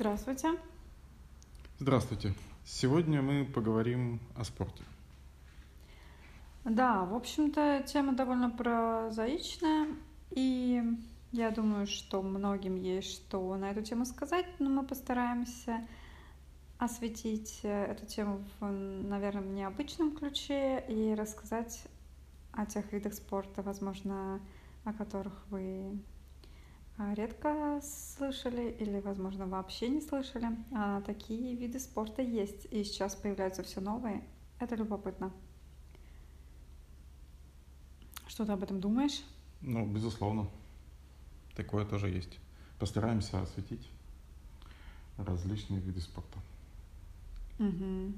Здравствуйте. Здравствуйте. Сегодня мы поговорим о спорте. Да, в общем-то, тема довольно прозаичная, и я думаю, что многим есть что на эту тему сказать, но мы постараемся осветить эту тему в, наверное, необычном ключе и рассказать о тех видах спорта, возможно, о которых вы редко слышали или, возможно, вообще не слышали. А такие виды спорта есть, и сейчас появляются все новые. Это любопытно. Что ты об этом думаешь? Ну, безусловно. Такое тоже есть. Постараемся осветить различные виды спорта. Угу.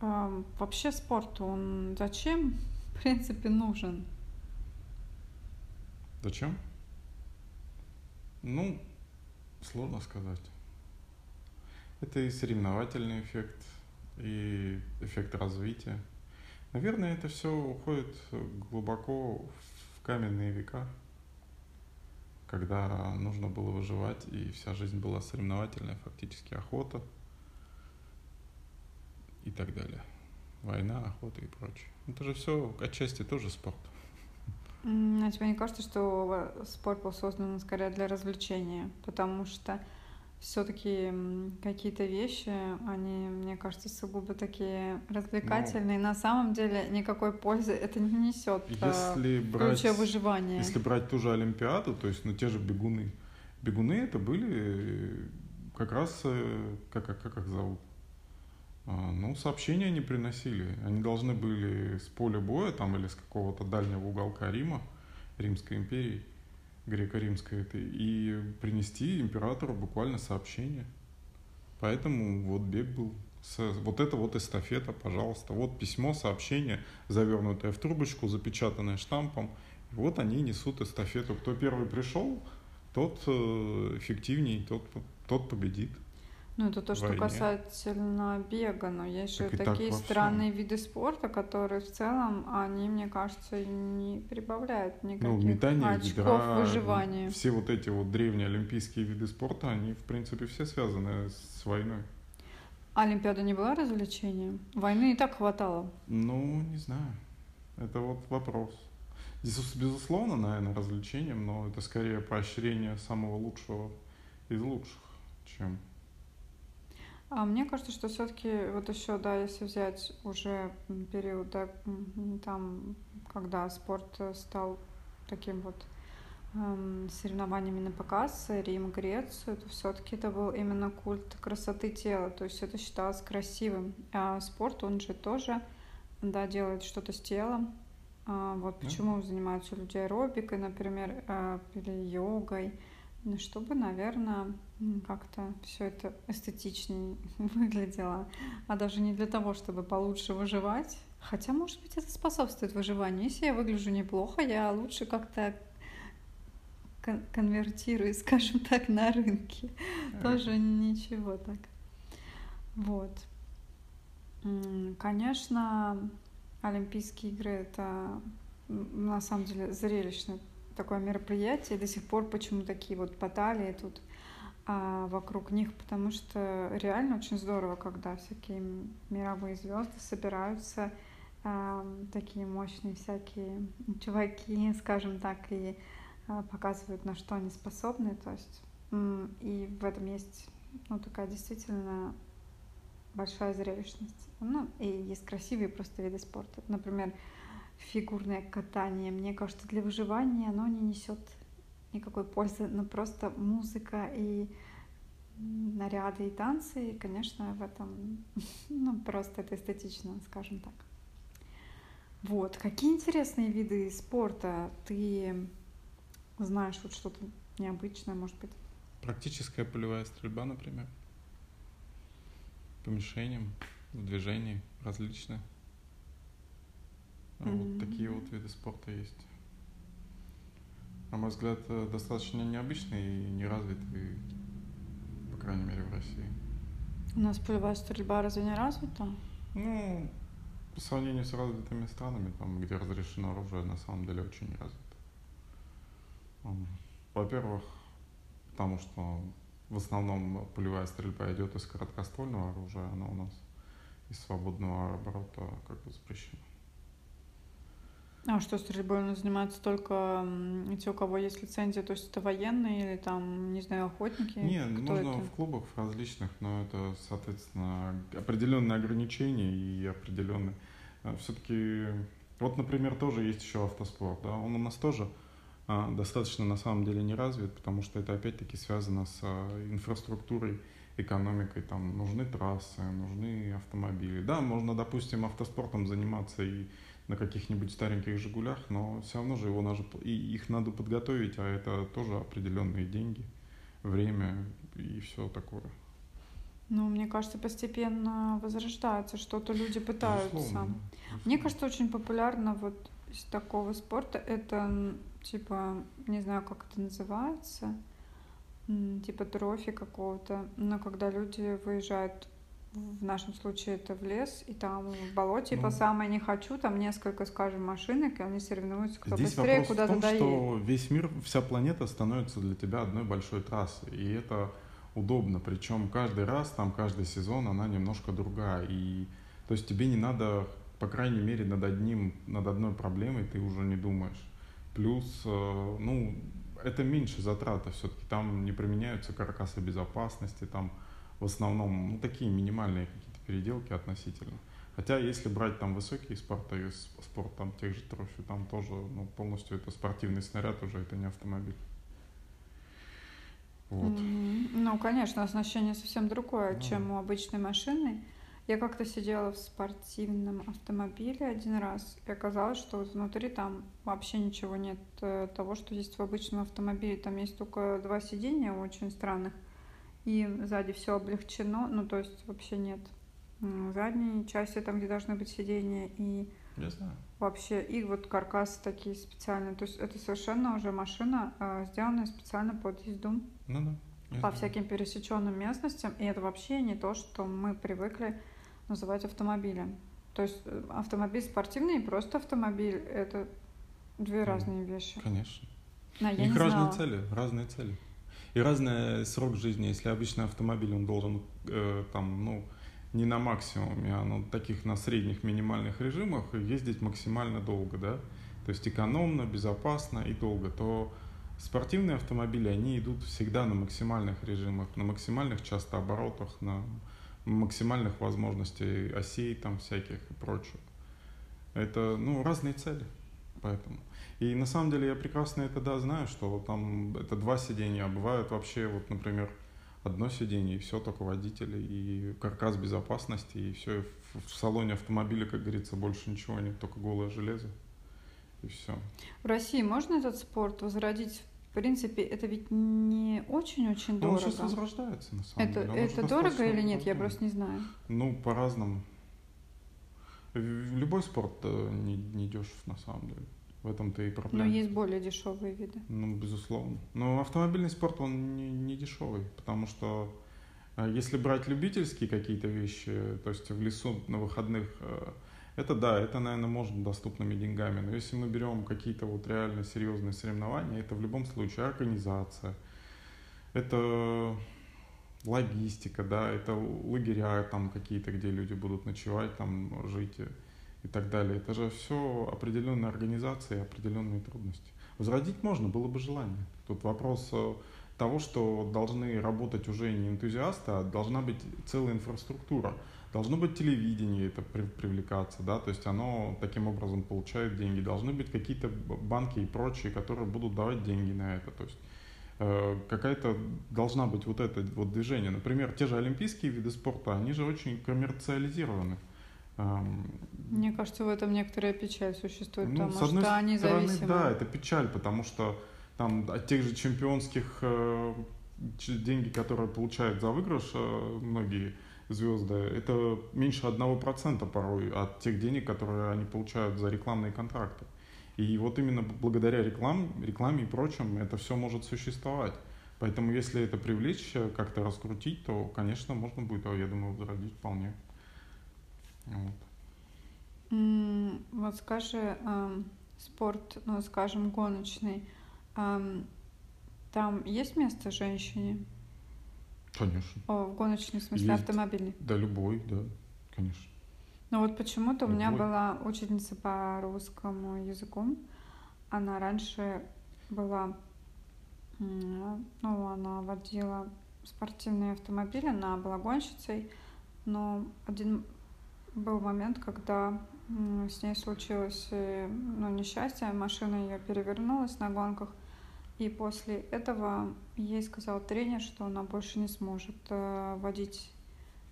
А, вообще спорт, он зачем, в принципе, нужен? Зачем? Ну, сложно сказать. Это и соревновательный эффект, и эффект развития. Наверное, это все уходит глубоко в каменные века, когда нужно было выживать, и вся жизнь была соревновательная, фактически охота и так далее. Война, охота и прочее. Это же все отчасти тоже спорт. А тебе не кажется, что спорт был создан скорее для развлечения? Потому что все-таки какие-то вещи, они, мне кажется, сугубо такие развлекательные. Ну, На самом деле никакой пользы это не несет а, если брать, выживания. Если брать ту же Олимпиаду, то есть ну, те же бегуны. Бегуны это были как раз, э, как, как, как их зовут? А, ну, сообщения они приносили. Они должны были с поля боя там или с какого-то дальнего уголка Рима, Римской империи, греко-римской этой, и принести императору буквально сообщение. Поэтому вот бег был. Вот это вот эстафета, пожалуйста. Вот письмо, сообщение, завернутое в трубочку, запечатанное штампом. Вот они несут эстафету. Кто первый пришел, тот э, эффективней, тот, тот победит. Ну, это то, что войне. касательно бега, но есть так же такие странные виды спорта, которые в целом, они, мне кажется, не прибавляют ну, никаких ну, метание, очков ведра, выживания. Все вот эти вот древние олимпийские виды спорта, они, в принципе, все связаны с войной. Олимпиада не была развлечением? Войны и так хватало. Ну, не знаю. Это вот вопрос. Здесь, безусловно, наверное, развлечением, но это скорее поощрение самого лучшего из лучших, чем а мне кажется, что все-таки вот еще, да, если взять уже период, да, там, когда спорт стал таким вот эм, соревнованиями на показ, Рим, Грецию, то все-таки это был именно культ красоты тела, то есть это считалось красивым. А спорт, он же тоже, да, делает что-то с телом. А вот почему занимаются люди аэробикой, например, э, или йогой, ну, чтобы, наверное, как-то все это эстетичнее выглядело, а даже не для того, чтобы получше выживать. Хотя, может быть, это способствует выживанию. Если я выгляжу неплохо, я лучше как-то кон- конвертирую, скажем так, на рынке. Тоже ничего так. Вот. Конечно, Олимпийские игры это на самом деле зрелищное такое мероприятие, до сих пор почему такие вот баталии тут а, вокруг них, потому что реально очень здорово, когда всякие мировые звезды собираются, а, такие мощные всякие чуваки, скажем так, и а, показывают, на что они способны, то есть и в этом есть ну, такая действительно большая зрелищность. Ну, и есть красивые просто виды спорта. Например, фигурное катание. Мне кажется, для выживания оно не несет никакой пользы, но просто музыка и наряды и танцы, и, конечно, в этом, ну, просто это эстетично, скажем так. Вот, какие интересные виды спорта ты знаешь, вот что-то необычное, может быть? Практическая полевая стрельба, например. По мишеням, в движении различные. Mm-hmm. Вот такие вот виды спорта есть. На мой взгляд, э, достаточно необычные и неразвитые, по крайней мере, в России. У нас полевая стрельба разве не развита? Ну, по сравнению с развитыми странами, там, где разрешено оружие, на самом деле очень развито. Во-первых, потому что в основном полевая стрельба идет из короткоствольного оружия, она у нас из свободного оборота как бы запрещена. А что стрельбой он занимается только те, у кого есть лицензия, то есть это военные или там, не знаю, охотники? Не, можно это? в клубах различных, но это, соответственно, определенные ограничения и определенные. А, Все-таки, вот, например, тоже есть еще автоспорт, да, он у нас тоже а, достаточно на самом деле не развит, потому что это опять-таки связано с а, инфраструктурой, экономикой, там нужны трассы, нужны автомобили. Да, можно, допустим, автоспортом заниматься и на каких-нибудь стареньких «Жигулях», но все равно же его надо, и их надо подготовить, а это тоже определенные деньги, время и все такое. Ну, мне кажется, постепенно возрождается, что-то люди пытаются. Безусловно. Мне кажется, очень популярно вот из такого спорта это, типа, не знаю, как это называется, типа трофи какого-то, но когда люди выезжают в нашем случае это в лес, и там в болоте, ну, по самое не хочу, там несколько, скажем, машинок, и они соревнуются, кто здесь быстрее куда-то доедет. что весь мир, вся планета становится для тебя одной большой трассой, и это удобно, причем каждый раз, там каждый сезон она немножко другая, и то есть тебе не надо, по крайней мере, над одним, над одной проблемой ты уже не думаешь. Плюс, э, ну, это меньше затраты все-таки, там не применяются каркасы безопасности, там в основном ну, такие минимальные какие-то переделки относительно. Хотя если брать там высокие спорты, спорт там тех же трофи, там тоже ну, полностью это спортивный снаряд уже, это не автомобиль. Вот. Ну, конечно, оснащение совсем другое, mm-hmm. чем у обычной машины. Я как-то сидела в спортивном автомобиле один раз, и оказалось, что внутри там вообще ничего нет э, того, что есть в обычном автомобиле. Там есть только два сидения очень странных, и сзади все облегчено, ну то есть вообще нет задней части, там, где должны быть сиденья, и Я знаю. вообще, и вот каркасы такие специальные. То есть это совершенно уже машина, э, сделанная специально под езду. Ну да. по знаю. всяким пересеченным местностям, и это вообще не то, что мы привыкли называть автомобилем. То есть э, автомобиль спортивный и просто автомобиль — это две разные вещи. Конечно. Но У них разные знала. цели, разные цели. И разный срок жизни. Если обычный автомобиль, он должен э, там, ну, не на максимуме, а на таких на средних минимальных режимах ездить максимально долго, да, то есть экономно, безопасно и долго, то спортивные автомобили, они идут всегда на максимальных режимах, на максимальных часто оборотах, на максимальных возможностей осей там всяких и прочего. Это, ну, разные цели, поэтому. И на самом деле я прекрасно это, да, знаю, что там это два сидения, а бывают вообще, вот, например, одно сиденье, и все, только водители, и каркас безопасности, и все. В, в салоне автомобиля, как говорится, больше ничего нет, только голое железо, и все. В России можно этот спорт возродить? В принципе, это ведь не очень-очень дорого. Ну, он сейчас возрождается, на самом это, деле. Он это дорого или нет? Я просто не знаю. Ну, по-разному. Любой спорт э, не, не дешев, на самом деле. В этом-то и проблема. Но есть более дешевые виды. Ну, безусловно. Но автомобильный спорт, он не, не дешевый, потому что э, если брать любительские какие-то вещи, то есть в лесу на выходных, э, это да, это, наверное, можно доступными деньгами. Но если мы берем какие-то вот реально серьезные соревнования, это в любом случае организация, это логистика, да, это лагеря там какие-то, где люди будут ночевать, там жить и так далее. Это же все определенные организации, определенные трудности. Возродить можно, было бы желание. Тут вопрос э, того, что должны работать уже не энтузиасты, а должна быть целая инфраструктура. Должно быть телевидение это привлекаться, да, то есть оно таким образом получает деньги. Должны быть какие-то банки и прочие, которые будут давать деньги на это. То есть э, какая-то должна быть вот это вот движение. Например, те же олимпийские виды спорта, они же очень коммерциализированы. Мне кажется, в этом некоторая печаль существует, ну, потому с одной что они стороны, зависимы. Да, это печаль, потому что там от тех же чемпионских э, деньги, которые получают за выигрыш э, многие звезды, это меньше одного процента порой от тех денег, которые они получают за рекламные контракты. И вот именно благодаря реклам, рекламе и прочим это все может существовать. Поэтому если это привлечь, э, как-то раскрутить, то, конечно, можно будет, я думаю, возродить вполне. Вот. Вот скажи, спорт, ну, скажем, гоночный, там есть место женщине? Конечно. О, в гоночный, в смысле, Есть, автомобильный? Да, любой, да, конечно. Ну вот почему-то любой. у меня была учительница по русскому языку. Она раньше была, ну, она водила спортивные автомобили, она была гонщицей, но один был момент, когда с ней случилось э, ну, несчастье, машина ее перевернулась на гонках, и после этого ей сказал тренер, что она больше не сможет э, водить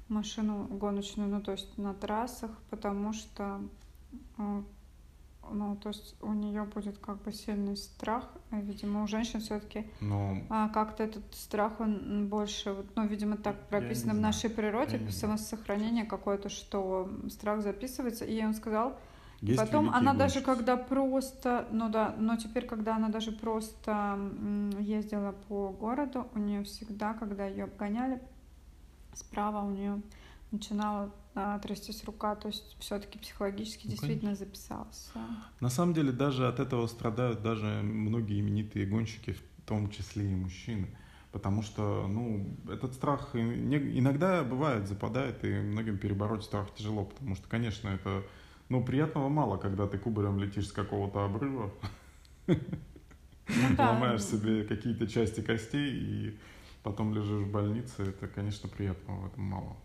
машину гоночную, ну то есть на трассах, потому что э, ну, то есть у нее будет как бы сильный страх, видимо, у женщин все-таки Но... а, как-то этот страх, он больше, ну, видимо, так прописано в нашей природе, самосохранение какое-то, что страх записывается, и он сказал, есть Потом она даже когда просто, ну да, но теперь, когда она даже просто ездила по городу, у нее всегда, когда ее обгоняли, справа у нее начинала а, трястись рука, то есть все-таки психологически ну, действительно конечно. записался. На самом деле даже от этого страдают даже многие именитые гонщики, в том числе и мужчины. Потому что, ну, этот страх иногда бывает, западает, и многим перебороть страх тяжело, потому что, конечно, это, ну, приятного мало, когда ты кубарем летишь с какого-то обрыва, ну ломаешь себе какие-то части костей и потом лежишь в больнице, это, конечно, приятного в этом мало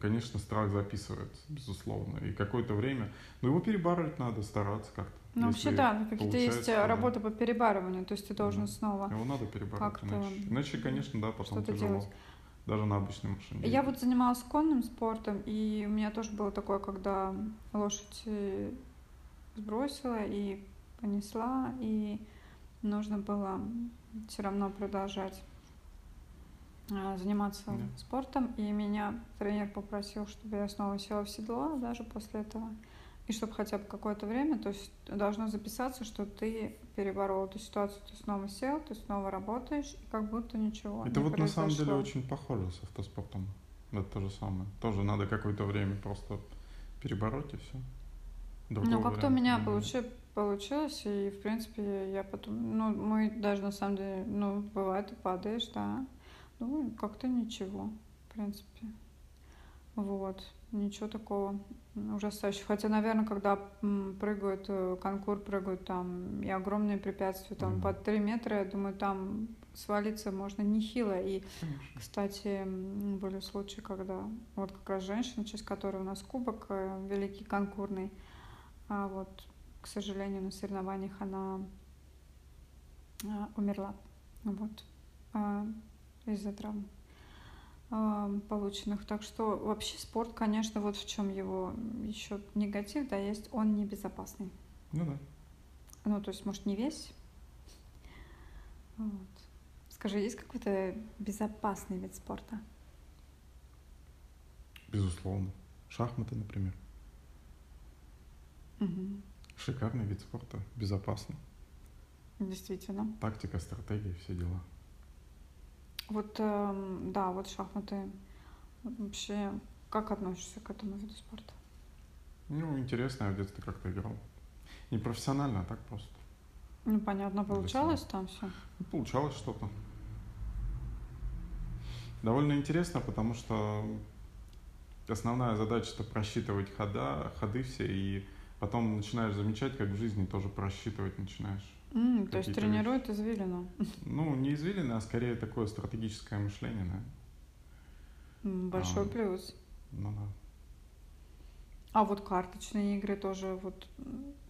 конечно, страх записывается, безусловно. И какое-то время, ну, его перебарывать надо, стараться как-то. Ну, вообще, да, какие-то есть э, работа по перебарыванию, то есть ты должен да. снова Его надо перебарывать, иначе, иначе, конечно, да, потом тяжело. Делать. Даже на обычной машине. Я вот занималась конным спортом, и у меня тоже было такое, когда лошадь э, сбросила и понесла, и нужно было все равно продолжать заниматься да. спортом, и меня тренер попросил, чтобы я снова села в седло даже после этого, и чтобы хотя бы какое-то время, то есть должно записаться, что ты переборол эту ситуацию, ты снова сел, ты снова работаешь, и как будто ничего Это вот произошло. на самом деле очень похоже с автоспортом. Это то же самое. Тоже надо какое-то время просто перебороть и все. ну, как-то у меня получи, получилось, и, в принципе, я потом... Ну, мы даже, на самом деле, ну, бывает, и падаешь, да. Ну, как-то ничего, в принципе. Вот, ничего такого ужасающего. Хотя, наверное, когда прыгают, э, конкур прыгают там, и огромные препятствия, там, mm-hmm. под 3 метра, я думаю, там свалиться можно нехило. И, Конечно. кстати, были случаи, когда вот как раз женщина, через которую у нас кубок э, великий конкурный, а вот, к сожалению, на соревнованиях она а, умерла. Вот. Из-за травм полученных. Так что вообще спорт, конечно, вот в чем его еще негатив, да, есть, он небезопасный. Ну да. Ну, то есть, может, не весь. Вот. Скажи, есть какой-то безопасный вид спорта? Безусловно. Шахматы, например. Угу. Шикарный вид спорта, безопасно. Действительно. Тактика, стратегия, все дела. Вот, э, да, вот шахматы. Вообще, как относишься к этому виду спорта? Ну, интересно, я в детстве как-то играл. Не профессионально, а так просто. Ну, понятно, получалось там все? Ну, получалось что-то. Довольно интересно, потому что основная задача это просчитывать хода, ходы все, и потом начинаешь замечать, как в жизни тоже просчитывать начинаешь. Mm, то есть тренирует вещи. извилину? Ну, не извилины, а скорее такое стратегическое мышление, да. Большой а, плюс. Ну да. А вот карточные игры тоже вот,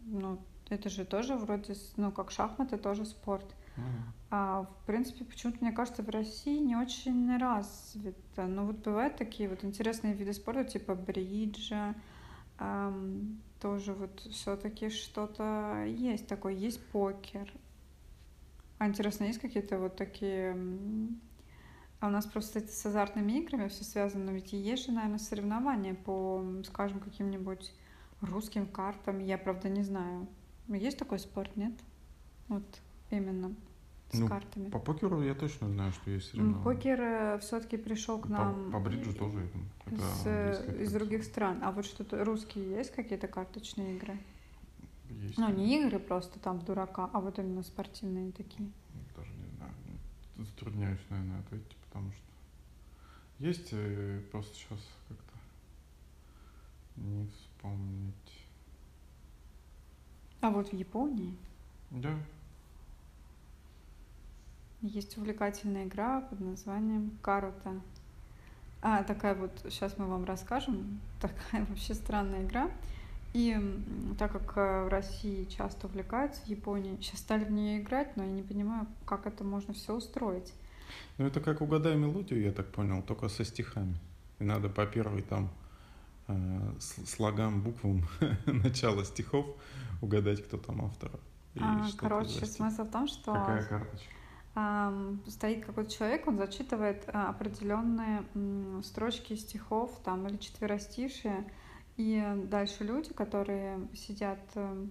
ну, это же тоже вроде, ну, как шахматы, тоже спорт. Mm. А, в принципе, почему-то, мне кажется, в России не очень развито. Ну, вот бывают такие вот интересные виды спорта, типа бриджа, эм, тоже вот все-таки что-то есть такое, есть покер. А интересно, есть какие-то вот такие... А у нас просто с азартными играми все связано, но ведь есть же, наверное, соревнования по, скажем, каким-нибудь русским картам. Я, правда, не знаю. Есть такой спорт, нет? Вот именно с ну, картами. По покеру я точно знаю, что есть соревнования. Покер э, все-таки пришел к нам. По, по бриджу тоже это, с, э, из других стран. А вот что-то русские есть какие-то карточные игры? Есть. Ну, не игры просто там дурака, а вот именно спортивные такие. Даже не знаю. Затрудняюсь, наверное, ответить, потому что Есть э, просто сейчас как-то не вспомнить. А вот в Японии? Да. Есть увлекательная игра под названием Карута. А, такая вот, сейчас мы вам расскажем, такая вообще странная игра. И так как э, в России часто увлекаются в Японии, сейчас стали в нее играть, но я не понимаю, как это можно все устроить. Ну, это как угадай мелодию, я так понял, только со стихами. И надо по первой там э, слогам, буквам начала стихов угадать, кто там автор. А, короче, смысл в том, что... Какая карточка? Стоит какой-то человек, он зачитывает а, определенные строчки стихов там или четверостишие, и дальше люди, которые сидят, э,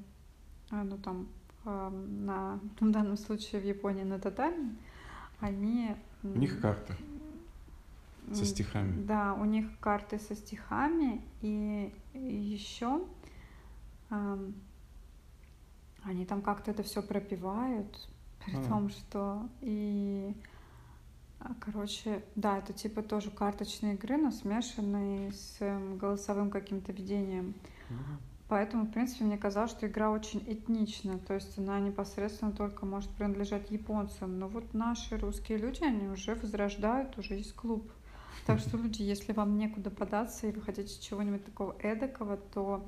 а, ну там, на, в данном случае в Японии на татами, они... У них карты со стихами. Да, у них карты со стихами, и еще они там как-то это все пропивают, при том, что и а, Короче, да, это типа тоже карточные игры, но смешанные с эм, голосовым каким-то ведением. Поэтому, в принципе, мне казалось, что игра очень этнична, то есть она непосредственно только может принадлежать японцам. Но вот наши русские люди, они уже возрождают, уже есть клуб. Так что, люди, если вам некуда податься и вы хотите чего-нибудь такого эдакого, то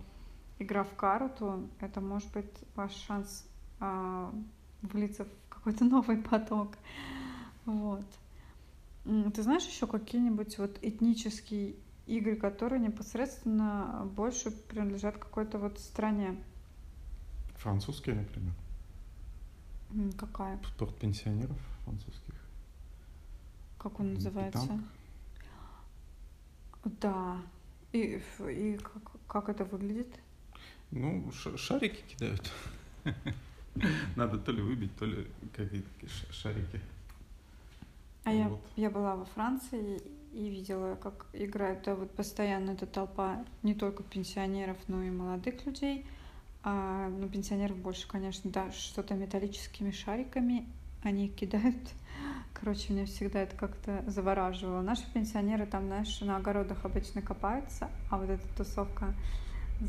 игра в карту — это может быть ваш шанс а, влиться в какой-то новый поток. Вот. Ты знаешь еще какие-нибудь вот этнические игры, которые непосредственно больше принадлежат какой-то вот стране? Французские, например. Какая? Спорт пенсионеров французских. Как он называется? Питанг. Да. И, и как, как это выглядит? Ну, шарики кидают. Надо то ли выбить, то ли какие-то шарики. А я, я была во Франции и видела, как играют да, вот постоянно эта толпа не только пенсионеров, но и молодых людей. А, ну, пенсионеров больше, конечно, да, что-то металлическими шариками они кидают. Короче, меня всегда это как-то завораживало. Наши пенсионеры там, знаешь, на огородах обычно копаются, а вот эта тусовка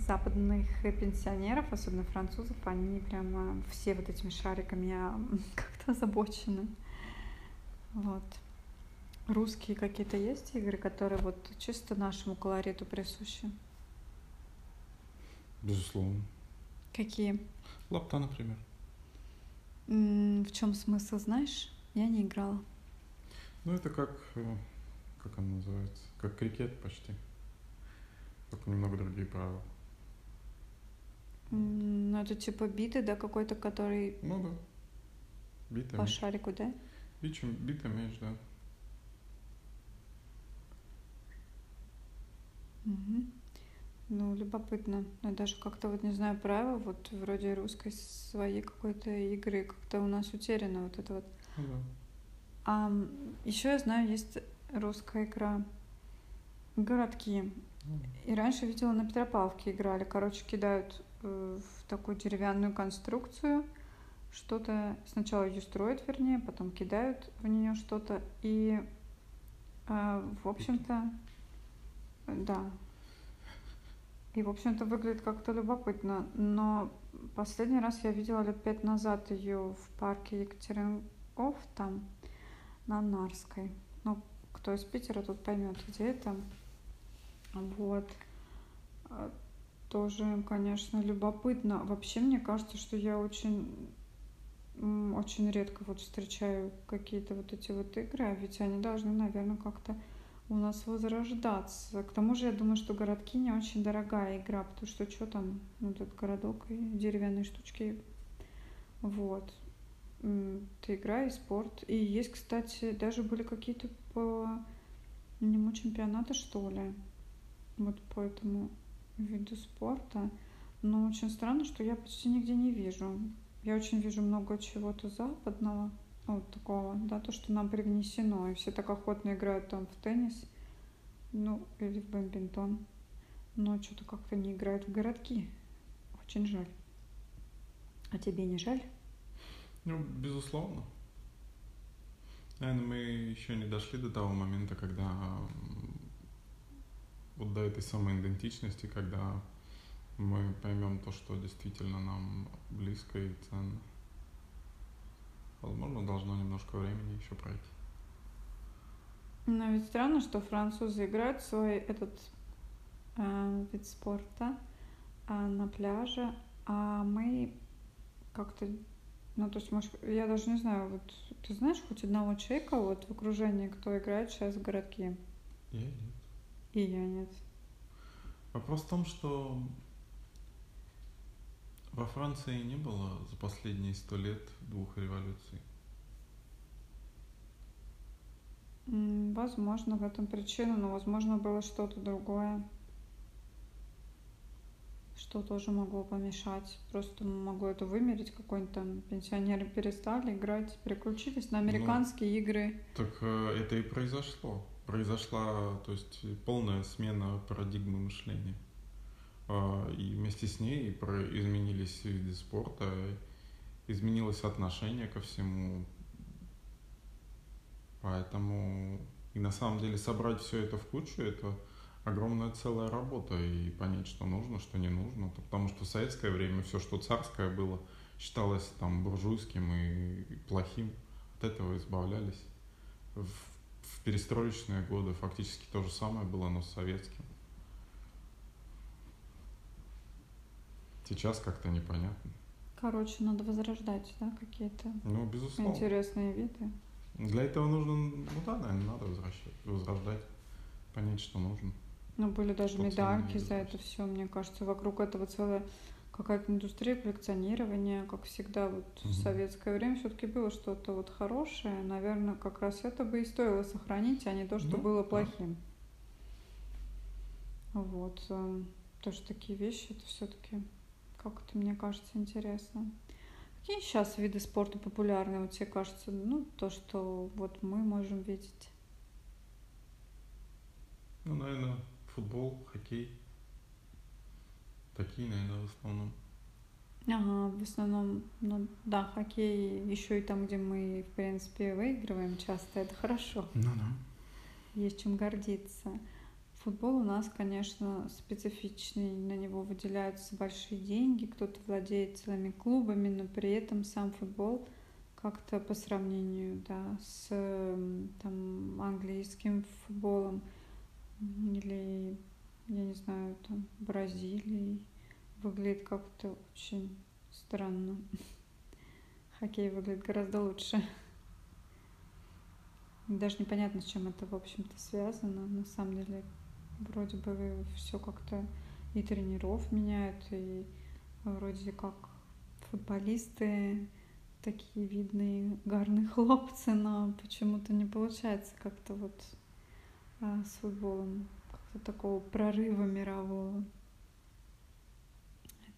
западных пенсионеров, особенно французов, они прямо все вот этими шариками как-то озабочены. Вот. Русские какие-то есть игры, которые вот чисто нашему колориту присущи? Безусловно. Какие? Лапта, например. В чем смысл, знаешь? Я не играла. Ну, это как, э, как он называется, как крикет почти. Только немного другие правила. Ну, это типа биты, да, какой-то, который... Ну да. Бита. По шарику, да? Бичем, бита мяч, да. Угу. Ну, любопытно. Я даже как-то вот не знаю правил, вот вроде русской своей какой-то игры, как-то у нас утеряно вот это вот. Ну, да. А еще я знаю, есть русская игра городки. И раньше видела на Петропавловке играли. Короче, кидают в такую деревянную конструкцию, что-то сначала ее строят, вернее, потом кидают в нее что-то, и, э, в общем-то, да, и, в общем-то, выглядит как-то любопытно. Но последний раз я видела лет пять назад ее в парке Екатеринков, там, на Нарской. Ну, кто из Питера, тут поймет, где это. Вот тоже, конечно, любопытно. Вообще, мне кажется, что я очень очень редко вот встречаю какие-то вот эти вот игры, а ведь они должны, наверное, как-то у нас возрождаться. К тому же, я думаю, что городки не очень дорогая игра, потому что что там, ну, тут городок и деревянные штучки. Вот. Ты игра и спорт. И есть, кстати, даже были какие-то по нему чемпионаты, что ли. Вот поэтому виду спорта. Но очень странно, что я почти нигде не вижу. Я очень вижу много чего-то западного, вот такого, да, то, что нам привнесено. И все так охотно играют там в теннис, ну, или в бадминтон. Но что-то как-то не играют в городки. Очень жаль. А тебе не жаль? Ну, безусловно. Наверное, мы еще не дошли до того момента, когда вот до этой самой идентичности, когда мы поймем то, что действительно нам близко и ценно. Возможно, должно немножко времени еще пройти. Но ведь странно, что французы играют свой этот э, вид спорта э, на пляже, а мы как-то, ну то есть, может, я даже не знаю, вот ты знаешь хоть одного человека вот в окружении, кто играет сейчас в городки? Я нет. И я нет. Вопрос в том, что во Франции не было за последние сто лет двух революций. Возможно, в этом причина, но возможно было что-то другое, что тоже могло помешать. Просто могло это вымерить, какой-нибудь там пенсионеры перестали играть, переключились на ну, американские ну, игры. Так э, это и произошло. Произошла, то есть, полная смена парадигмы мышления. А, и вместе с ней изменились виды спорта, изменилось отношение ко всему, Поэтому и на самом деле собрать все это в кучу, это огромная целая работа и понять, что нужно, что не нужно. Потому что в советское время все, что царское было, считалось там буржуйским и плохим. От этого избавлялись. В, в перестроечные годы фактически то же самое было, но с советским. Сейчас как-то непонятно. Короче, надо возрождать, да, какие-то ну, безусловно. интересные виды. Для этого нужно, ну да, наверное, надо возвращать, возрождать, понять, что нужно. Ну, были даже что медальки за это все, мне кажется, вокруг этого целая какая-то индустрия коллекционирования, как всегда, вот угу. в советское время все-таки было что-то вот хорошее, наверное, как раз это бы и стоило сохранить, а не то, что ну, было плохим. Да. Вот, эм, тоже такие вещи, это все-таки как-то, мне кажется, интересно. Какие сейчас виды спорта популярны, вот тебе кажется, ну, то, что вот мы можем видеть? Ну, наверное, футбол, хоккей. Такие, наверное, в основном. Ага, в основном, ну да, хоккей еще и там, где мы, в принципе, выигрываем часто, это хорошо. Ну да. Есть чем гордиться. Футбол у нас, конечно, специфичный, на него выделяются большие деньги, кто-то владеет целыми клубами, но при этом сам футбол как-то по сравнению да, с там, английским футболом или, я не знаю, там, Бразилией выглядит как-то очень странно. Хоккей выглядит гораздо лучше. Даже непонятно, с чем это, в общем-то, связано. На самом деле, вроде бы все как-то и тренеров меняют, и вроде как футболисты такие видные, гарные хлопцы, но почему-то не получается как-то вот а, с футболом как-то такого прорыва мирового.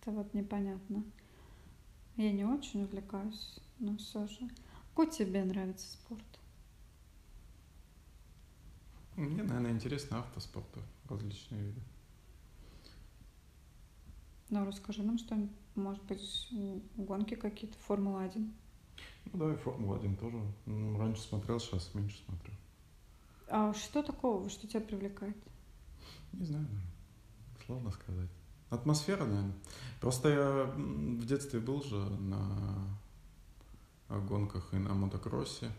Это вот непонятно. Я не очень увлекаюсь, но все же. Какой тебе нравится спорт? Мне, наверное, интересно автоспорт, различные виды. Ну, расскажи нам что может быть, гонки какие-то, Формула-1. Ну да, и Формула-1 тоже. Ну, раньше смотрел, сейчас меньше смотрю. А что такого, что тебя привлекает? Не знаю, сложно сказать. Атмосфера, наверное. Просто я в детстве был же на гонках и на мотокроссе.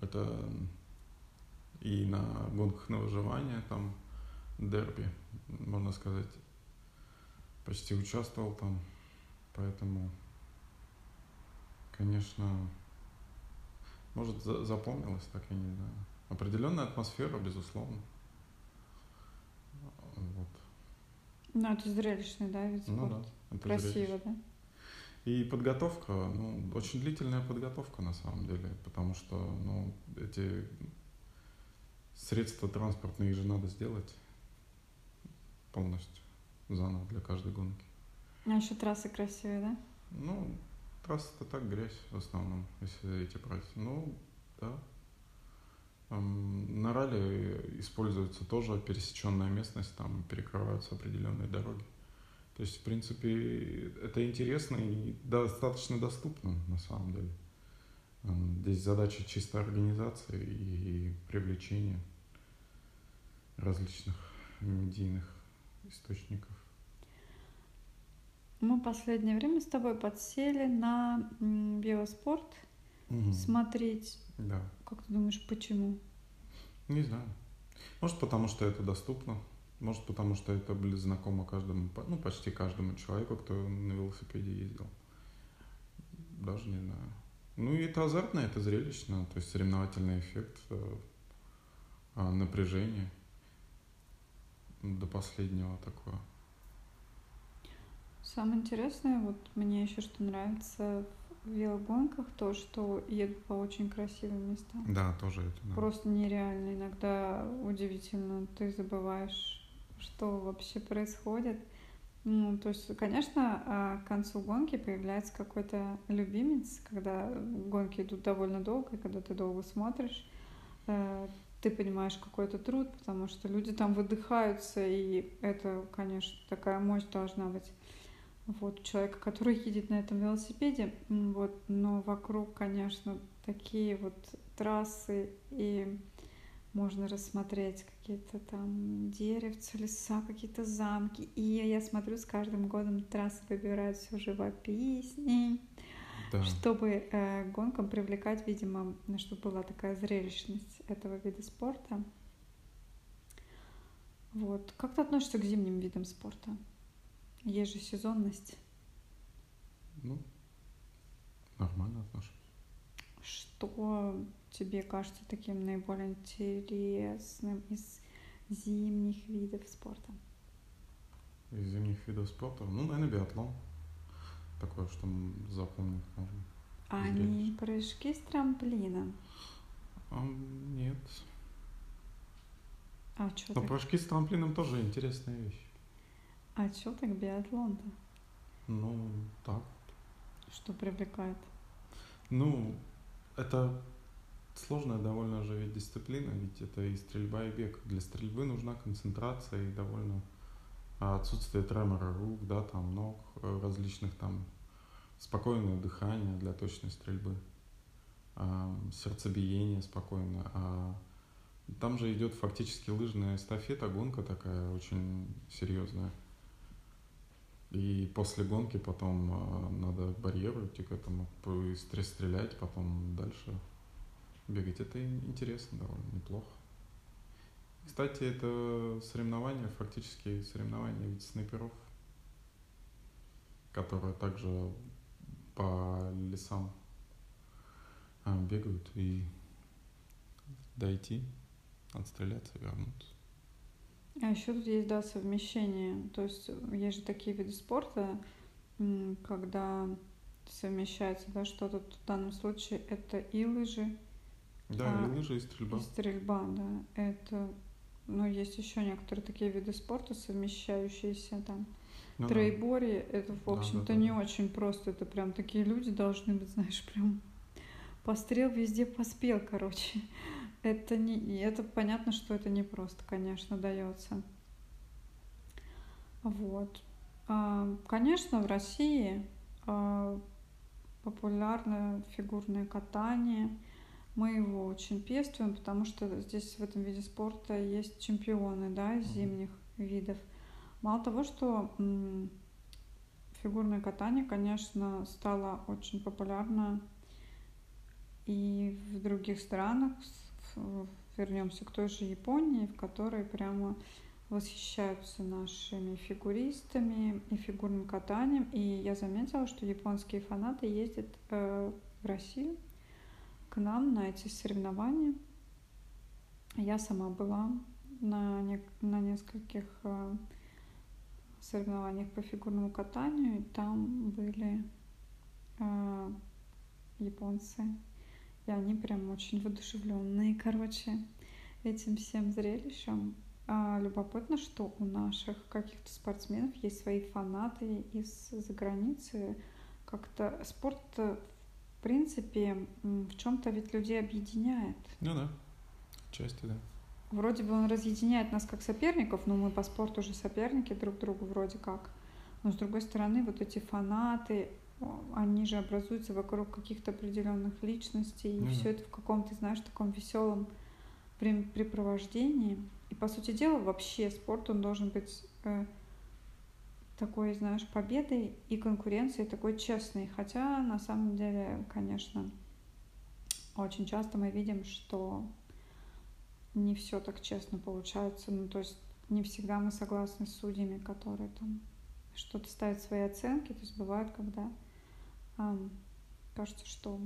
Это и на гонках на выживание, там дерби, можно сказать, почти участвовал там, поэтому, конечно, может, запомнилось так, я не знаю. Определенная атмосфера, безусловно. Вот. Ну, это зрелищный, да, вид спорта? Ну да. Это Красиво, зрелищный. да? И подготовка, ну, очень длительная подготовка на самом деле, потому что, ну, эти средства транспортные же надо сделать полностью заново для каждой гонки. А еще трассы красивые, да? Ну, трассы-то так грязь в основном, если эти брать. Ну, да. На ралли используется тоже пересеченная местность, там перекрываются определенные дороги. То есть, в принципе, это интересно и достаточно доступно на самом деле. Здесь задача чисто организации и привлечения различных медийных источников. Мы в последнее время с тобой подсели на велоспорт угу. смотреть. Да. Как ты думаешь, почему? Не знаю. Может, потому что это доступно. Может, потому что это были знакомо каждому, ну, почти каждому человеку, кто на велосипеде ездил. Даже не знаю. Ну, и это азартно, это зрелищно, то есть соревновательный эффект, э, а, напряжение до последнего такое. Самое интересное, вот мне еще что нравится велогонках, то, что едут по очень красивым местам. Да, тоже это. Да. Просто нереально. Иногда удивительно, ты забываешь, что вообще происходит. Ну, то есть, конечно, а, к концу гонки появляется какой-то любимец, когда гонки идут довольно долго, и когда ты долго смотришь, э, ты понимаешь какой-то труд, потому что люди там выдыхаются, и это, конечно, такая мощь должна быть вот человека, который едет на этом велосипеде, вот, но вокруг, конечно, такие вот трассы и можно рассмотреть какие-то там деревца, леса, какие-то замки. И я смотрю, с каждым годом трассы выбирают все живописней, да. чтобы э, гонкам привлекать, видимо, чтобы была такая зрелищность этого вида спорта. Вот. Как ты относишься к зимним видам спорта? Есть же сезонность. Ну, нормально отношусь. Что тебе кажется таким наиболее интересным из зимних видов спорта? Из зимних видов спорта? Ну, наверное, биатлон. Такое, что запомнить можно. А не прыжки с трамплина? А, нет. А что Но так? прыжки с трамплином тоже интересная вещь. А что так биатлон-то? Ну, так. Что привлекает? Ну, это сложная довольно же ведь дисциплина, ведь это и стрельба, и бег. Для стрельбы нужна концентрация и довольно отсутствие тремора рук, да, там ног, э, различных там спокойное дыхание для точной стрельбы, сердцебиение спокойное. А там же идет фактически лыжная эстафета, гонка такая очень серьезная. И после гонки потом э, надо барьеру идти к этому, стрелять, потом дальше бегать. Это интересно довольно, неплохо. Кстати, это соревнования, фактически соревнования ведь снайперов, которые также по лесам а, бегают и дойти, отстреляться и вернуться. А еще тут есть, да, совмещение. То есть есть же такие виды спорта, когда совмещается, да, что-то в данном случае это и лыжи. Да, а, и лыжи, и стрельба. И стрельба, да. Это, ну, есть еще некоторые такие виды спорта, совмещающиеся там. Ну, Трейбори, да. это, в общем-то, да, да, да. не очень просто. Это прям такие люди должны быть, знаешь, прям пострел везде поспел, короче. Это не, это понятно, что это не просто, конечно, дается. Вот. А, конечно, в России а, популярно фигурное катание. Мы его очень пестуем, потому что здесь в этом виде спорта есть чемпионы, да, зимних видов. Мало того, что фигурное катание, конечно, стало очень популярно и в других странах, вернемся к той же Японии, в которой прямо восхищаются нашими фигуристами и фигурным катанием. И я заметила, что японские фанаты ездят э, в Россию к нам на эти соревнования. Я сама была на, не, на нескольких э, соревнованиях по фигурному катанию, и там были э, японцы и они прям очень воодушевленные, короче, этим всем зрелищем. А, любопытно, что у наших каких-то спортсменов есть свои фанаты из-за границы. Как-то спорт, в принципе, в чем-то ведь людей объединяет. Ну да, части, да. Вроде бы он разъединяет нас как соперников, но мы по спорту уже соперники друг другу вроде как. Но с другой стороны, вот эти фанаты, они же образуются вокруг каких-то определенных личностей, и mm-hmm. все это в каком-то, знаешь, таком веселом времяпрепровождении. И по сути дела вообще спорт он должен быть э, такой, знаешь, победой и конкуренцией такой честной. Хотя на самом деле, конечно, очень часто мы видим, что не все так честно получается. Ну, то есть не всегда мы согласны с судьями, которые там что-то ставят свои оценки. То есть бывает, когда кажется, что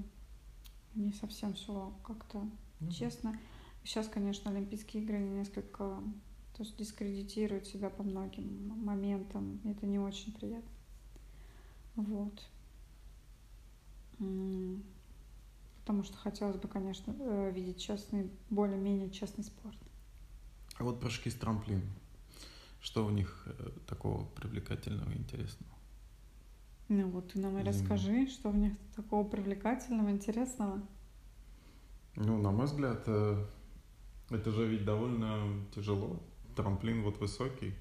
не совсем все как-то mm-hmm. честно. Сейчас, конечно, Олимпийские игры несколько то есть дискредитируют себя по многим моментам. Это не очень приятно. Вот. Потому что хотелось бы, конечно, э, видеть честный, более-менее честный спорт. А вот прыжки с трамплин. Что в них э, такого привлекательного и интересного? Ну вот ты нам и расскажи, что в них такого привлекательного, интересного. Ну, на мой взгляд, э, это же ведь довольно тяжело. Трамплин вот высокий.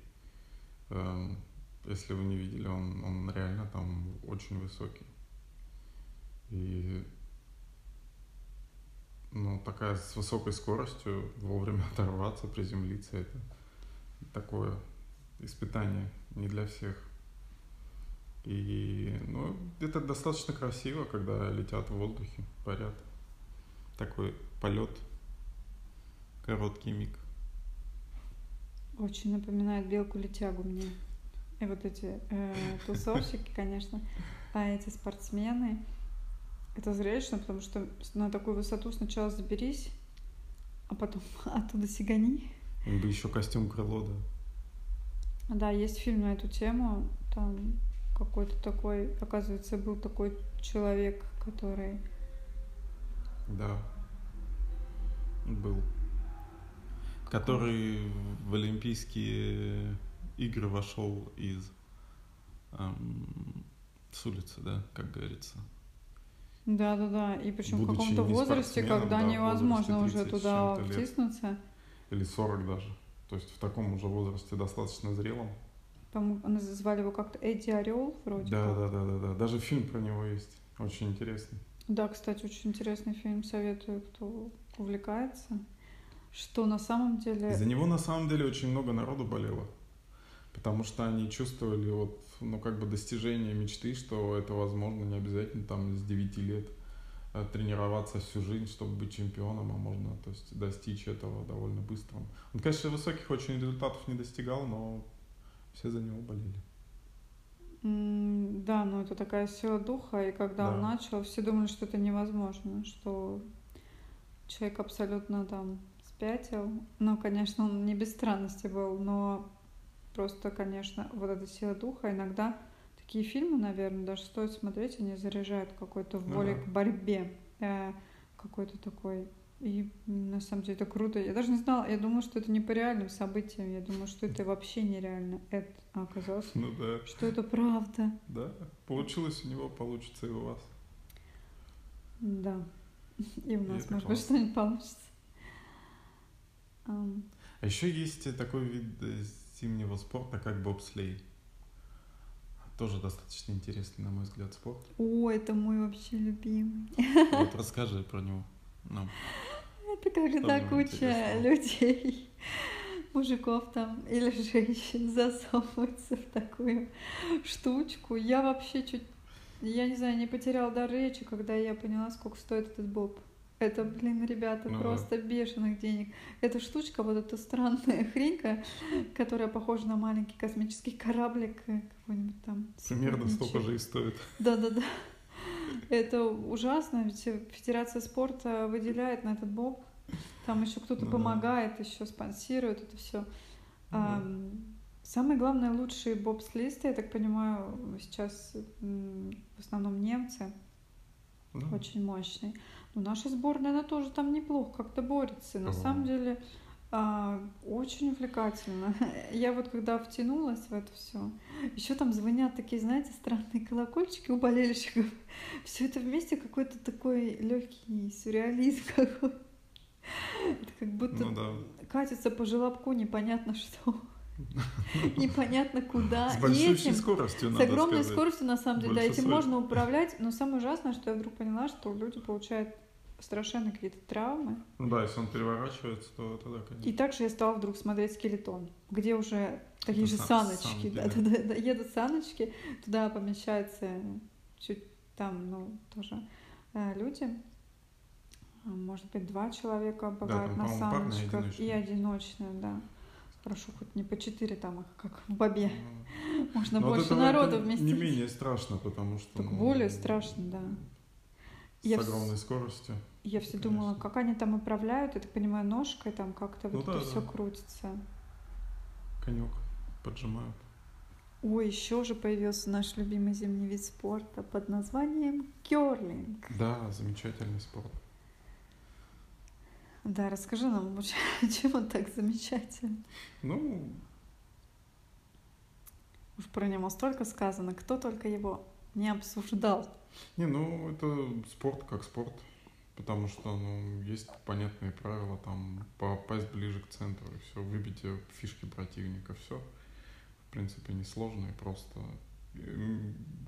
Эм, если вы не видели, он, он реально там очень высокий. И ну, такая с высокой скоростью вовремя оторваться, приземлиться, это такое испытание не для всех. И ну, это достаточно красиво, когда летят в воздухе, парят. Такой полет, короткий миг. Очень напоминает белку-летягу мне. И вот эти э, тусовщики, конечно, а эти спортсмены, это зрелищно, потому что на такую высоту сначала заберись, а потом оттуда сигани. Да еще костюм крыло, да. Да, есть фильм на эту тему. Там какой-то такой, оказывается, был такой человек, который... Да, был. Который в Олимпийские игры вошел из... Эм, с улицы, да, как говорится. Да, да, да. И причем в каком-то возрасте, когда да, невозможно уже туда втиснуться. Или 40 даже. То есть в таком уже возрасте достаточно зрелом. Там называли его как-то Эдди Орел вроде. Да, как. да, да, да, да. Даже фильм про него есть. Очень интересный. Да, кстати, очень интересный фильм. Советую, кто увлекается. Что на самом деле... За него на самом деле очень много народу болело. Потому что они чувствовали вот ну, как бы достижение мечты, что это возможно не обязательно там с 9 лет э, тренироваться всю жизнь, чтобы быть чемпионом, а можно то есть, достичь этого довольно быстро. Он, конечно, высоких очень результатов не достигал, но все за него болели. да, ну это такая сила духа, и когда да. он начал, все думали, что это невозможно, что человек абсолютно там спятил. Ну, конечно, он не без странности был, но Просто, конечно, вот эта сила духа иногда такие фильмы, наверное, даже стоит смотреть, они заряжают какой-то волей к борьбе, э, какой-то такой. И на самом деле это круто. Я даже не знала, я думала, что это не по реальным событиям, я думала, что это вообще нереально. Это а оказалось, ну, да. что это правда. Да, получилось у него, получится и у вас. Да, и у нас, и может быть, что-нибудь получится. Um. А еще есть такой вид э, зимнего спорта, как бобслей. Тоже достаточно интересный, на мой взгляд, спорт. О, это мой вообще любимый. Вот расскажи про него. Ну, это когда куча людей, мужиков там или женщин засовываются в такую штучку. Я вообще чуть, я не знаю, не потерял дар речи, когда я поняла, сколько стоит этот боб. Это, блин, ребята, ну, просто да. бешеных денег. Эта штучка, вот эта странная хренька, которая похожа на маленький космический кораблик э, какой-нибудь там. Примерно столько же и стоит. Да-да-да. Это ужасно, ведь Федерация спорта выделяет на этот боб. Там еще кто-то ну, помогает, еще спонсирует это все. Ну, самые главные лучшие бобслисты, я так понимаю, сейчас в основном немцы. Да. Очень мощные. Ну, наша сборная, она тоже там неплохо как-то борется. На самом деле, а, очень увлекательно. Я вот когда втянулась в это все, еще там звонят такие, знаете, странные колокольчики у болельщиков. Все это вместе какой-то такой легкий сюрреализм какой. Это как будто ну, да. катится по желобку непонятно что. непонятно куда. С большой этим, скоростью, С огромной сказать. скоростью, на самом деле, да, этим можно управлять. Но самое ужасное, что я вдруг поняла, что люди получают страшенные какие-то травмы. Ну да, если он переворачивается, то тогда, конечно. И также я стала вдруг смотреть скелетон, где уже такие Это же саночки, да, да, да, да, едут саночки, туда помещаются чуть там, ну, тоже э, люди, а, может быть, два человека бывают да, там, на саночках и одиночные, да. Хорошо, хоть не по четыре там, как в Бабе. Ну, Можно Но больше народу вместе. Не менее страшно, потому что... Так ну, более страшно, да. С я огромной в... скоростью. Я все конечно. думала, как они там управляют, я так понимаю, ножкой там как-то ну, вот да, это да. все крутится. Конек поджимают. Ой, еще же появился наш любимый зимний вид спорта под названием керлинг. Да, замечательный спорт. Да, расскажи нам, чем он так замечательный. Ну, уж про него столько сказано, кто только его не обсуждал. Не, ну это спорт как спорт, потому что ну, есть понятные правила, там попасть ближе к центру, и все, выбить фишки противника, все. В принципе, несложно и просто.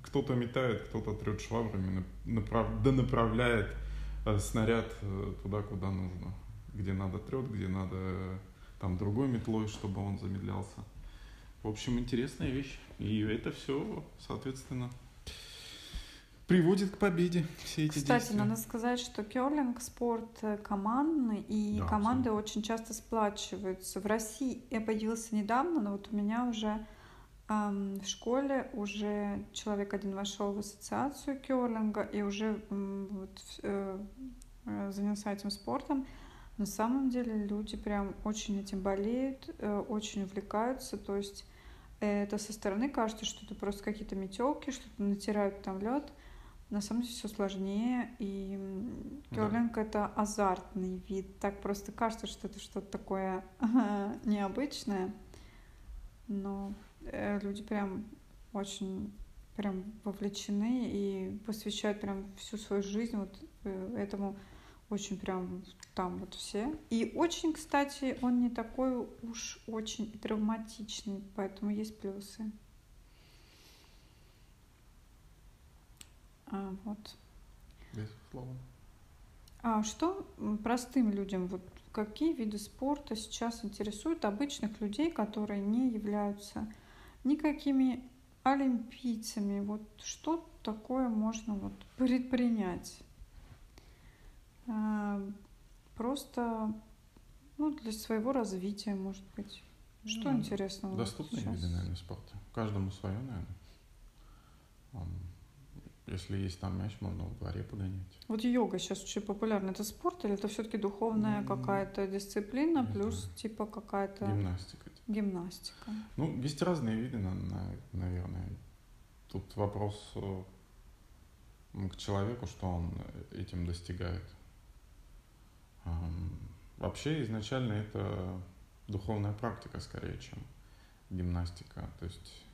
Кто-то метает, кто-то трет швабрами, направ... да направляет э, снаряд э, туда, куда нужно где надо трет, где надо там другой метлой, чтобы он замедлялся. В общем, интересная вещь. И это все, соответственно, приводит к победе все эти Кстати, действия. надо сказать, что керлинг спорт э, командный, и да, команды абсолютно. очень часто сплачиваются. В России я появился недавно, но вот у меня уже эм, в школе уже человек один вошел в ассоциацию керлинга и уже эм, вот, э, э, занялся этим спортом. На самом деле люди прям очень этим болеют, э, очень увлекаются. То есть это со стороны кажется, что это просто какие-то метелки, что-то натирают там лед. На самом деле все сложнее, и керлинг да. это азартный вид. Так просто кажется, что это что-то такое необычное, но э, люди прям очень прям вовлечены и посвящают прям всю свою жизнь вот э, этому очень прям там вот все. И очень, кстати, он не такой уж очень травматичный, поэтому есть плюсы. А, вот. Безусловно. А что простым людям, вот какие виды спорта сейчас интересуют обычных людей, которые не являются никакими олимпийцами? Вот что такое можно вот предпринять? А, просто ну, для своего развития, может быть. Что ну, интересного? Доступные виды, наверное, спорта. Каждому свое, наверное. Если есть там мяч, можно в дворе погонять. Вот йога сейчас очень популярна. Это спорт или это все-таки духовная mm-hmm. какая-то дисциплина, это плюс типа какая-то... Гимнастика. Гимнастика. Ну, есть разные виды, наверное. Тут вопрос э, к человеку, что он этим достигает. Вообще изначально это духовная практика скорее, чем гимнастика. То есть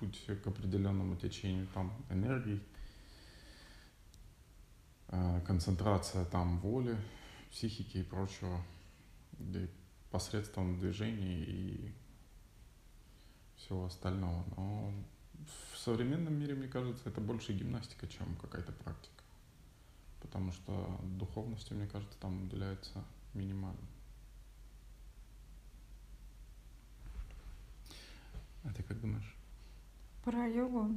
путь к определенному течению там энергии, а, концентрация там воли, психики и прочего, и посредством движений и всего остального. Но в современном мире, мне кажется, это больше гимнастика, чем какая-то практика потому что духовности, мне кажется, там уделяется минимально. А ты как думаешь? Про йогу?